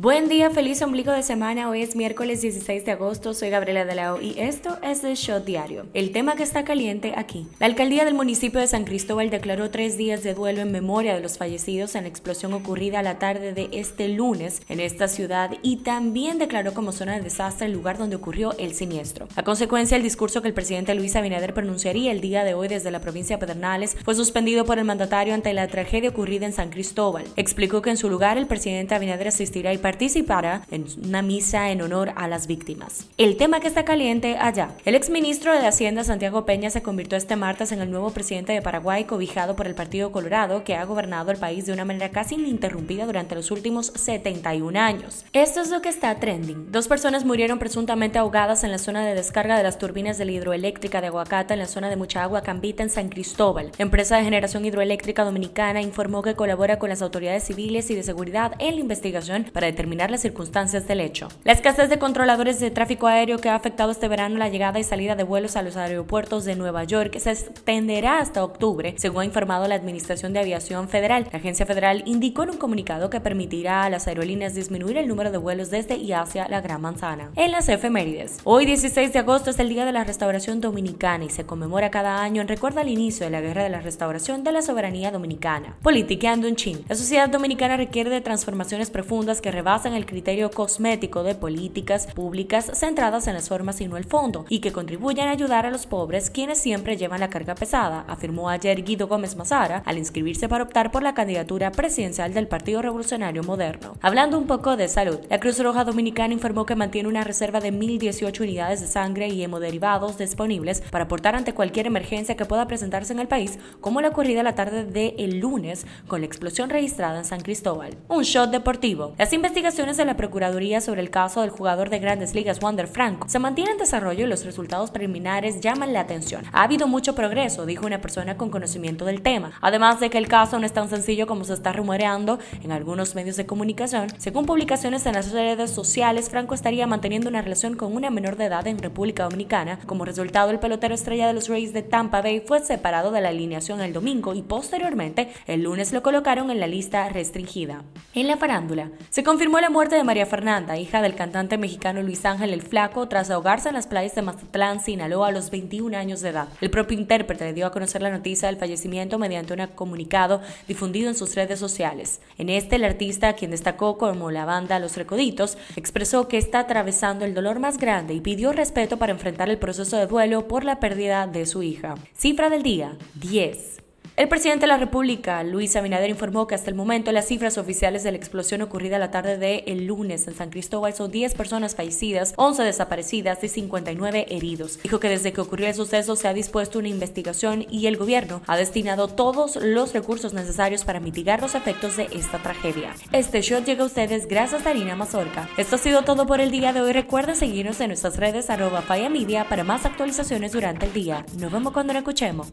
Buen día, feliz ombligo de semana. Hoy es miércoles 16 de agosto. Soy Gabriela Delao y esto es el Shot Diario. El tema que está caliente aquí. La alcaldía del municipio de San Cristóbal declaró tres días de duelo en memoria de los fallecidos en la explosión ocurrida la tarde de este lunes en esta ciudad y también declaró como zona de desastre el lugar donde ocurrió el siniestro. A consecuencia, el discurso que el presidente Luis Abinader pronunciaría el día de hoy desde la provincia de Pedernales fue suspendido por el mandatario ante la tragedia ocurrida en San Cristóbal. Explicó que en su lugar el presidente Abinader asistirá y participara en una misa en honor a las víctimas. El tema que está caliente allá. El exministro de Hacienda Santiago Peña se convirtió este martes en el nuevo presidente de Paraguay cobijado por el Partido Colorado que ha gobernado el país de una manera casi ininterrumpida durante los últimos 71 años. Esto es lo que está trending. Dos personas murieron presuntamente ahogadas en la zona de descarga de las turbinas de la hidroeléctrica de Aguacata en la zona de Mucha Agua Cambita en San Cristóbal. Empresa de generación hidroeléctrica dominicana informó que colabora con las autoridades civiles y de seguridad en la investigación para determinar las circunstancias del hecho. La escasez de controladores de tráfico aéreo que ha afectado este verano la llegada y salida de vuelos a los aeropuertos de Nueva York se extenderá hasta octubre, según ha informado la Administración de Aviación Federal. La agencia federal indicó en un comunicado que permitirá a las aerolíneas disminuir el número de vuelos desde y hacia la Gran Manzana. En las efemérides, hoy 16 de agosto es el Día de la Restauración Dominicana y se conmemora cada año en recuerdo al inicio de la Guerra de la Restauración de la Soberanía Dominicana. Politiqueando un chin. La sociedad dominicana requiere de transformaciones profundas que rebasan el criterio cosmético de políticas públicas centradas en las formas y no el fondo, y que contribuyan a ayudar a los pobres quienes siempre llevan la carga pesada, afirmó ayer Guido Gómez Mazara al inscribirse para optar por la candidatura presidencial del Partido Revolucionario Moderno. Hablando un poco de salud, la Cruz Roja Dominicana informó que mantiene una reserva de 1.018 unidades de sangre y hemoderivados disponibles para aportar ante cualquier emergencia que pueda presentarse en el país, como la ocurrida la tarde del el lunes con la explosión registrada en San Cristóbal. Un shot deportivo. Las investigaciones de la Procuraduría sobre el caso del jugador de grandes ligas Wander Franco se mantienen en desarrollo y los resultados preliminares llaman la atención. Ha habido mucho progreso, dijo una persona con conocimiento del tema. Además de que el caso no es tan sencillo como se está rumoreando en algunos medios de comunicación, según publicaciones en las redes sociales, Franco estaría manteniendo una relación con una menor de edad en República Dominicana. Como resultado, el pelotero estrella de los Rays de Tampa Bay fue separado de la alineación el domingo y posteriormente el lunes lo colocaron en la lista restringida. En la farándula, se confirmó la muerte de María Fernanda, hija del cantante mexicano Luis Ángel el Flaco, tras ahogarse en las playas de Mazatlán, Sinaloa, a los 21 años de edad. El propio intérprete dio a conocer la noticia del fallecimiento mediante un comunicado difundido en sus redes sociales. En este, el artista, quien destacó como la banda Los Recoditos, expresó que está atravesando el dolor más grande y pidió respeto para enfrentar el proceso de duelo por la pérdida de su hija. Cifra del día, 10. El presidente de la República, Luis Abinader, informó que hasta el momento las cifras oficiales de la explosión ocurrida la tarde de el lunes en San Cristóbal son 10 personas fallecidas, 11 desaparecidas y 59 heridos. Dijo que desde que ocurrió el suceso se ha dispuesto una investigación y el gobierno ha destinado todos los recursos necesarios para mitigar los efectos de esta tragedia. Este show llega a ustedes gracias a Harina Mazorca. Esto ha sido todo por el día de hoy. Recuerda seguirnos en nuestras redes arroba para más actualizaciones durante el día. Nos vemos cuando nos escuchemos.